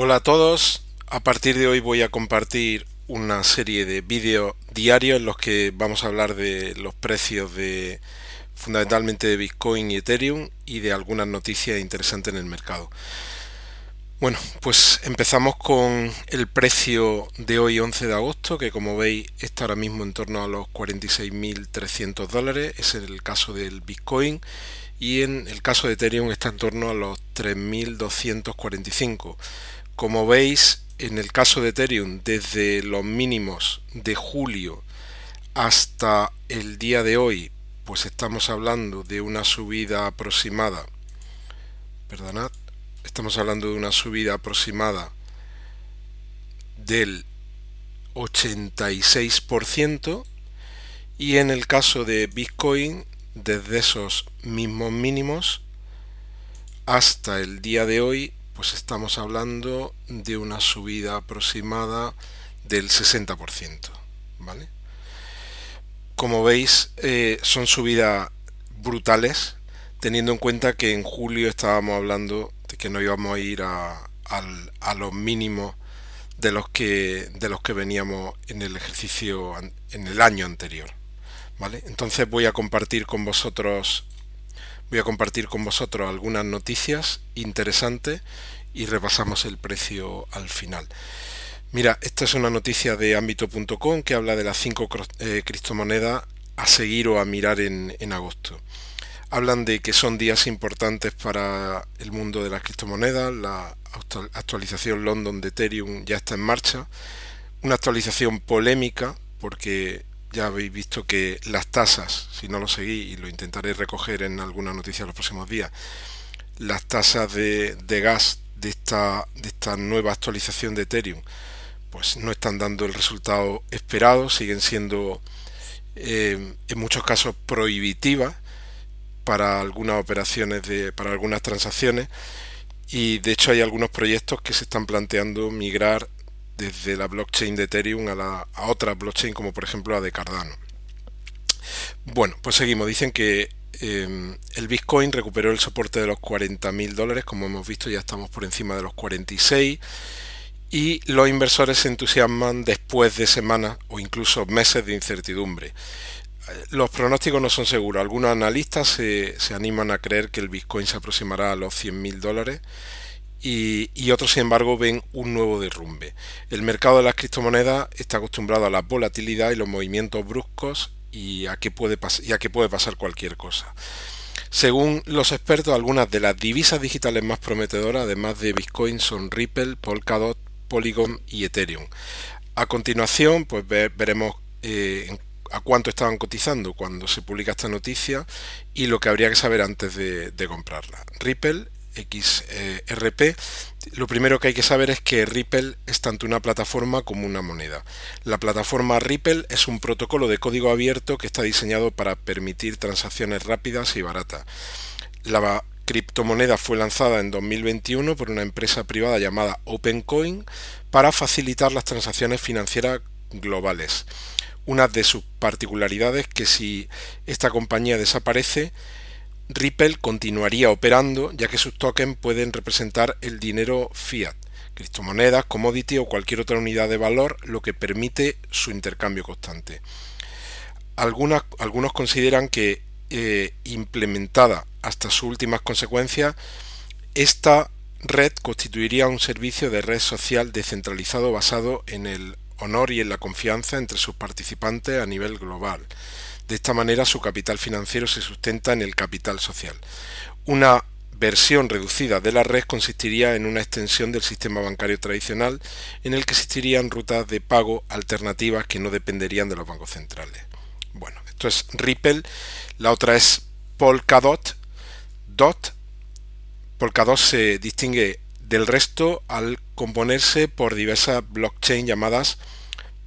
Hola a todos, a partir de hoy voy a compartir una serie de vídeos diarios en los que vamos a hablar de los precios de fundamentalmente de Bitcoin y Ethereum y de algunas noticias interesantes en el mercado. Bueno, pues empezamos con el precio de hoy 11 de agosto, que como veis está ahora mismo en torno a los 46.300 dólares, es el caso del Bitcoin, y en el caso de Ethereum está en torno a los 3.245. Como veis, en el caso de Ethereum, desde los mínimos de julio hasta el día de hoy, pues estamos hablando de una subida aproximada, perdonad, estamos hablando de una subida aproximada del 86% y en el caso de Bitcoin, desde esos mismos mínimos hasta el día de hoy pues estamos hablando de una subida aproximada del 60%, ¿vale? Como veis, eh, son subidas brutales, teniendo en cuenta que en julio estábamos hablando de que no íbamos a ir a, los mínimos de los que de los que veníamos en el ejercicio en el año anterior vale entonces voy a compartir con vosotros voy a compartir con vosotros algunas noticias interesantes y repasamos el precio al final. Mira, esta es una noticia de ámbito.com que habla de las cinco eh, criptomonedas a seguir o a mirar en, en, agosto. Hablan de que son días importantes para el mundo de las criptomonedas, la actualización London de Ethereum ya está en marcha, una actualización polémica porque ya habéis visto que las tasas, si no lo seguí y lo intentaré recoger en alguna noticia los próximos días, las tasas de, gas de esta, de esta nueva actualización de Ethereum pues no están dando el resultado esperado, siguen siendo eh, en muchos casos prohibitivas para algunas operaciones, de, para algunas transacciones. Y de hecho hay algunos proyectos que se están planteando migrar desde la blockchain de Ethereum a, la, otra blockchain como por ejemplo la de Cardano. Bueno, pues seguimos. Dicen que em, el Bitcoin recuperó el soporte de los 40.000 dólares, como hemos visto ya estamos por encima de los 46 y los inversores se entusiasman después de semanas o incluso meses de incertidumbre. Los pronósticos no son seguros. Algunos analistas se, se animan a creer que el Bitcoin se aproximará a los 100.000 dólares y, otros, sin embargo, ven un nuevo derrumbe. El mercado de las criptomonedas está acostumbrado a la volatilidad y los movimientos bruscos y a que puede, y a puede pasar cualquier cosa. Según los expertos, algunas de las divisas digitales más prometedoras, además de Bitcoin, son Ripple, Polkadot, Polygon y Ethereum. A continuación, pues veremos eh, a cuánto estaban cotizando cuando se publica esta noticia y lo que habría que saber antes de, de comprarla. Ripple XRP, lo primero que hay que saber es que Ripple es tanto una plataforma como una moneda. La plataforma Ripple es un protocolo de código abierto que está diseñado para permitir transacciones rápidas y baratas. La criptomoneda fue lanzada en 2021 por una empresa privada llamada OpenCoin para facilitar las transacciones financieras globales. Una de sus particularidades es que si esta compañía desaparece, Ripple continuaría operando ya que sus tokens pueden representar el dinero fiat, criptomonedas, commodity o cualquier otra unidad de valor, lo que permite su intercambio constante. algunos consideran que eh, implementada hasta sus últimas consecuencias, esta red constituiría un servicio de red social descentralizado basado en el honor y en la confianza entre sus participantes a nivel global. De esta manera su capital financiero se sustenta en el capital social. Una versión reducida de la red consistiría en una extensión del sistema bancario tradicional en el que existirían rutas de pago alternativas que no dependerían de los bancos centrales. Bueno, esto es Ripple, la otra es Polkadot. Dot. Polkadot se distingue del resto al componerse por diversas blockchains llamadas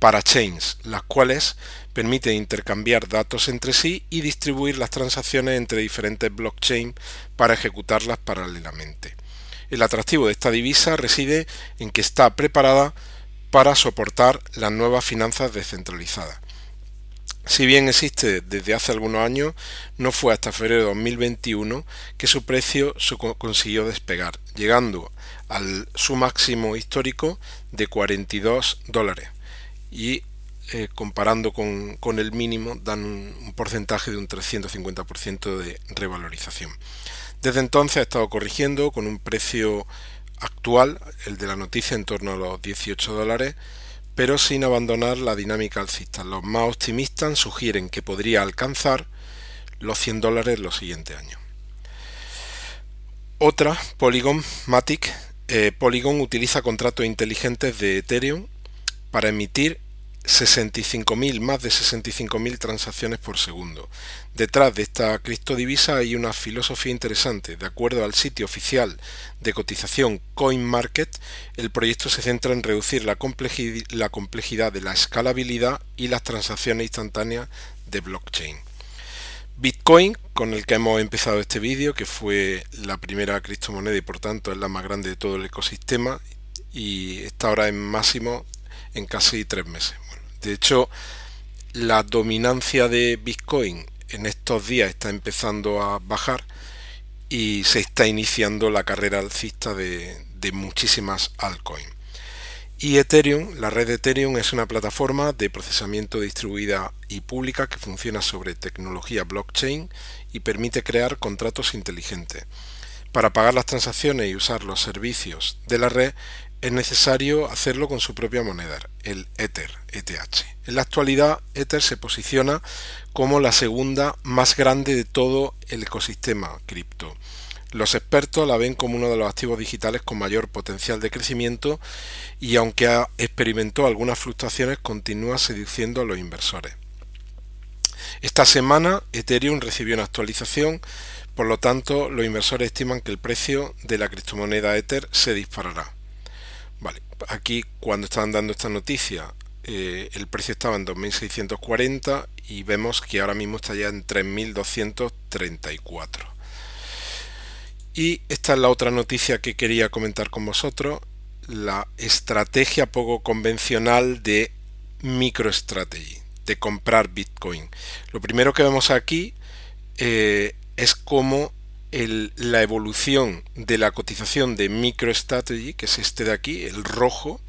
parachains, las cuales permiten intercambiar datos entre sí y distribuir las transacciones entre diferentes blockchains para ejecutarlas paralelamente. El atractivo de esta divisa reside en que está preparada para soportar las nuevas finanzas descentralizadas. Si bien existe desde hace algunos años, no fue hasta febrero de 2021 que su precio consiguió despegar, llegando al su máximo histórico de 42 dólares. Y eh, comparando con, el mínimo, dan un, porcentaje de un 350% de revalorización. Desde entonces ha estado corrigiendo con un precio actual, el de la noticia, en torno a los 18 dólares, pero sin abandonar la dinámica alcista. Los más optimistas sugieren que podría alcanzar los 100 dólares los siguientes años. Otra, Polygon Matic. Eh, Polygon utiliza contratos inteligentes de Ethereum para emitir 65.000, más de 65.000 transacciones por segundo. Detrás de esta criptodivisa hay una filosofía interesante. De acuerdo al sitio oficial de cotización CoinMarket, el proyecto se centra en reducir la, la complejidad de la escalabilidad y las transacciones instantáneas de blockchain. Bitcoin, con el que hemos empezado este vídeo, que fue la primera criptomoneda y por tanto es la más grande de todo el ecosistema y está ahora en máximo en casi tres meses. De hecho, la dominancia de Bitcoin en estos días está empezando a bajar y se está iniciando la carrera alcista de, muchísimas altcoins. Y Ethereum, la red de Ethereum es una plataforma de procesamiento distribuida y pública que funciona sobre tecnología blockchain y permite crear contratos inteligentes. Para pagar las transacciones y usar los servicios de la red, es necesario hacerlo con su propia moneda, el Ether, ETH. En la actualidad, Ether se posiciona como la segunda más grande de todo el ecosistema cripto. Los expertos la ven como uno de los activos digitales con mayor potencial de crecimiento y aunque ha experimentó algunas fluctuaciones, continúa seduciendo a los inversores. Esta semana Ethereum recibió una actualización, por lo tanto los inversores estiman que el precio de la criptomoneda Ether se disparará. Vale, aquí cuando estaban dando esta noticia eh, el precio estaba en 2.640 y vemos que ahora mismo está ya en 3.234. Y esta es la otra noticia que quería comentar con vosotros, la estrategia poco convencional de MicroStrategy, de comprar Bitcoin. Lo primero que vemos aquí eh, es cómo la evolución de la cotización de MicroStrategy, que es este de aquí, el rojo,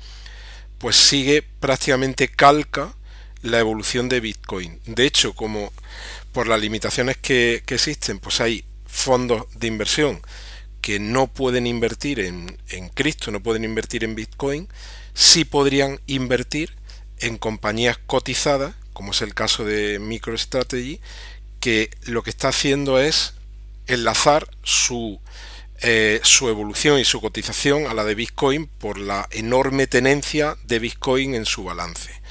pues sigue prácticamente calca la evolución de Bitcoin. De hecho, como por las limitaciones que, existen, pues hay fondos de inversión que no pueden invertir en, en Cristo, no pueden invertir en Bitcoin, sí podrían invertir en compañías cotizadas, como es el caso de MicroStrategy, que lo que está haciendo es enlazar su, eh, su evolución y su cotización a la de Bitcoin por la enorme tenencia de Bitcoin en su balance.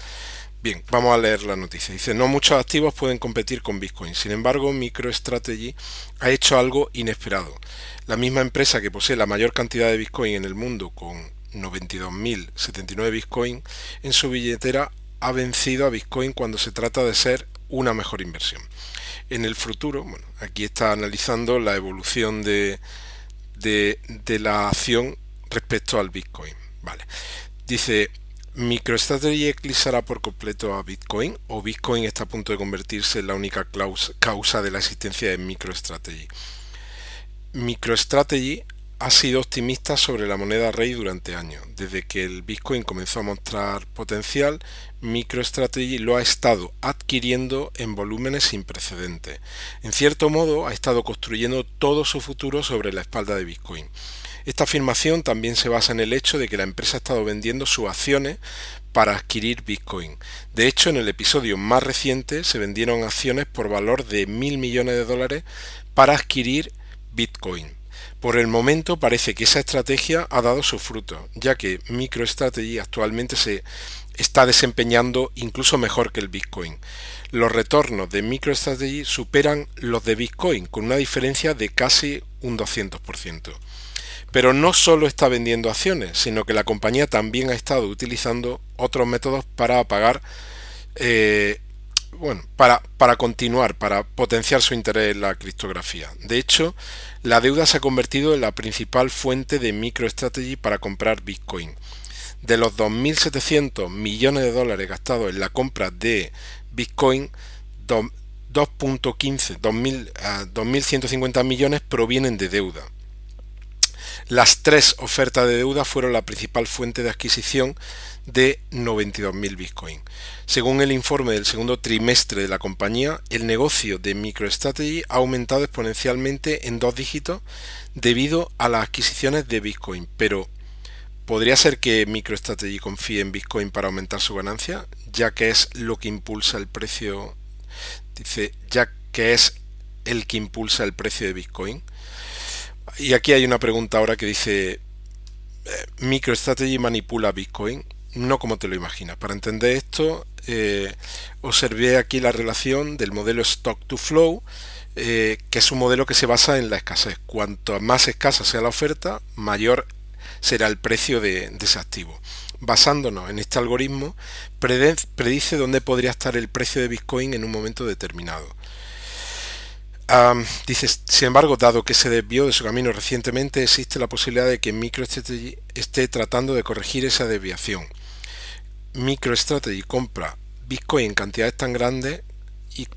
Bien, vamos a leer la noticia. Dice, no muchos activos pueden competir con Bitcoin. Sin embargo, MicroStrategy ha hecho algo inesperado. La misma empresa que posee la mayor cantidad de Bitcoin en el mundo, con 92.079 Bitcoin, en su billetera ha vencido a Bitcoin cuando se trata de ser una mejor inversión en el futuro, bueno, aquí está analizando la evolución de, de, la acción respecto al Bitcoin. Vale. Dice, ¿MicroStrategy eclipsará por completo a Bitcoin o Bitcoin está a punto de convertirse en la única causa de la existencia de MicroStrategy? MicroStrategy ha sido optimista sobre la moneda rey durante años. Desde que el Bitcoin comenzó a mostrar potencial, MicroStrategy lo ha estado adquiriendo en volúmenes sin precedentes. En cierto modo, ha estado construyendo todo su futuro sobre la espalda de Bitcoin. Esta afirmación también se basa en el hecho de que la empresa ha estado vendiendo sus acciones para adquirir Bitcoin. De hecho, en el episodio más reciente se vendieron acciones por valor de mil millones de dólares para adquirir Bitcoin. Por el momento parece que esa estrategia ha dado su fruto, ya que MicroStrategy actualmente se está desempeñando incluso mejor que el Bitcoin. Los retornos de MicroStrategy superan los de Bitcoin con una diferencia de casi un 200%. Pero no solo está vendiendo acciones, sino que la compañía también ha estado utilizando otros métodos para pagar eh, bueno, para, para continuar, para potenciar su interés en la criptografía. De hecho, la deuda se ha convertido en la principal fuente de MicroStrategy para comprar Bitcoin. De los 2.700 millones de dólares gastados en la compra de Bitcoin, 2.15, 2.150 millones provienen de deuda. Las tres ofertas de deuda fueron la principal fuente de adquisición de 92.000 Bitcoin. Según el informe del segundo trimestre de la compañía, el negocio de MicroStrategy ha aumentado exponencialmente en dos dígitos debido a las adquisiciones de Bitcoin. Pero, ¿podría ser que MicroStrategy confíe en Bitcoin para aumentar su ganancia, ya que es lo que impulsa el precio? Dice, ya que es el que impulsa el precio de Bitcoin. Y aquí hay una pregunta ahora que dice, eh, ¿MicroStrategy manipula Bitcoin? No como te lo imaginas. Para entender esto, eh, observé aquí la relación del modelo Stock to Flow, eh, que es un modelo que se basa en la escasez. Cuanto más escasa sea la oferta, mayor será el precio de, ese activo. Basándonos en este algoritmo, predice dónde podría estar el precio de Bitcoin en un momento determinado. Dice, sin embargo, dado que se desvió de su camino recientemente, existe la posibilidad de que MicroStrategy esté tratando de corregir esa desviación. MicroStrategy compra Bitcoin en cantidades tan grandes y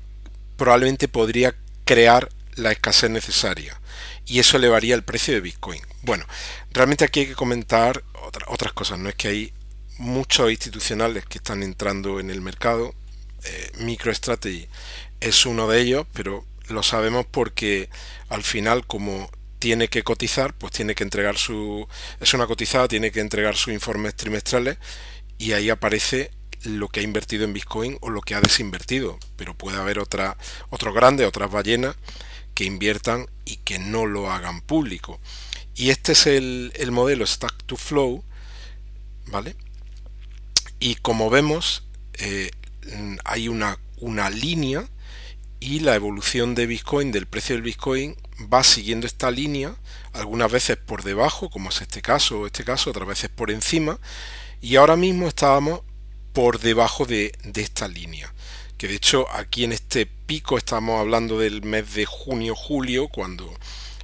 probablemente podría crear la escasez necesaria y eso elevaría el precio de Bitcoin. Bueno, realmente aquí hay que comentar otras cosas, no es que hay muchos institucionales que están entrando en el mercado, eh, MicroStrategy es uno de ellos, pero lo sabemos porque al final como tiene que cotizar, pues tiene que entregar su es una cotizada, tiene que entregar sus informes trimestrales y ahí aparece lo que ha invertido en Bitcoin o lo que ha desinvertido. Pero puede haber otra, otros grandes, otras ballenas que inviertan y que no lo hagan público. Y este es el, modelo Stack to Flow, ¿vale? Y como vemos, eh, hay una, una línea y la evolución de Bitcoin, del precio del Bitcoin, va siguiendo esta línea, algunas veces por debajo, como es este caso este caso, otras veces por encima, y ahora mismo estábamos por debajo de, esta línea. Que de hecho aquí en este pico estamos hablando del mes de junio-julio, cuando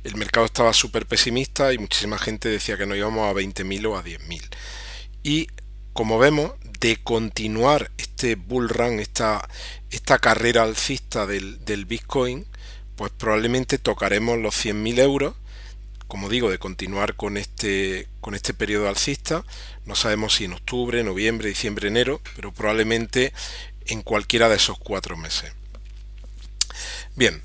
el mercado estaba súper pesimista y muchísima gente decía que no íbamos a 20.000 o a 10.000. Y como vemos, de continuar este bull run, esta, esta carrera alcista del, del Bitcoin, pues probablemente tocaremos los 100.000 euros como digo, de continuar con este, con este periodo alcista. No sabemos si en octubre, noviembre, diciembre, enero, pero probablemente en cualquiera de esos cuatro meses. Bien,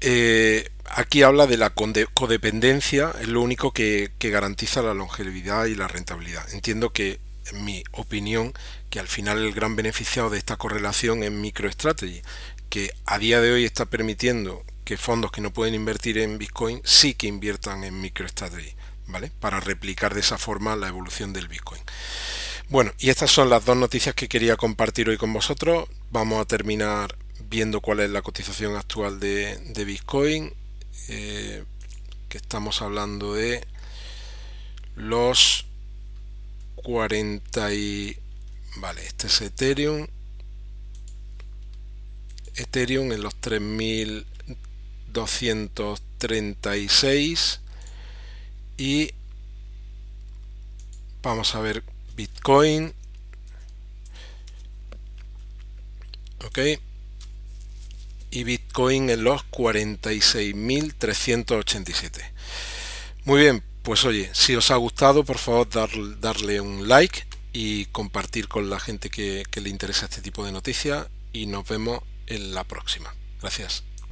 eh, aquí habla de la codependencia, es lo único que, que garantiza la longevidad y la rentabilidad. Entiendo que, mi opinión, que al final el gran beneficiado de esta correlación es MicroStrategy, que a día de hoy está permitiendo que fondos que no pueden invertir en Bitcoin sí que inviertan en MicroStrategy, ¿vale? Para replicar de esa forma la evolución del Bitcoin. Bueno, y estas son las dos noticias que quería compartir hoy con vosotros. Vamos a terminar viendo cuál es la cotización actual de, Bitcoin. Eh, que estamos hablando de los 40 y... Vale, este es Ethereum. Ethereum en los 3000 236 y vamos a ver Bitcoin. Ok. Y Bitcoin en los 46.387 muy bien pues oye si os ha gustado por favor darle un like y compartir con la gente que le interesa este tipo de noticias y nos vemos en la próxima. Gracias